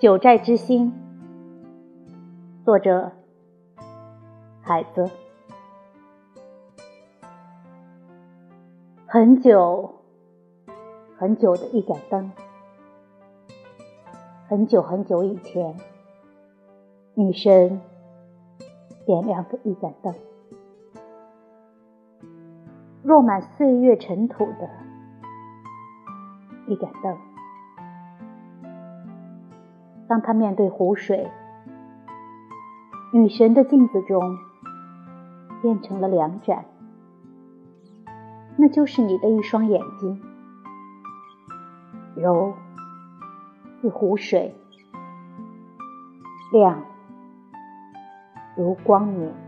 九寨之星，作者海子。很久很久的一盏灯，很久很久以前，女神点亮的一盏灯，落满岁月尘土的一盏灯。当他面对湖水，女神的镜子中变成了两盏，那就是你的一双眼睛，柔似湖水，亮如光明。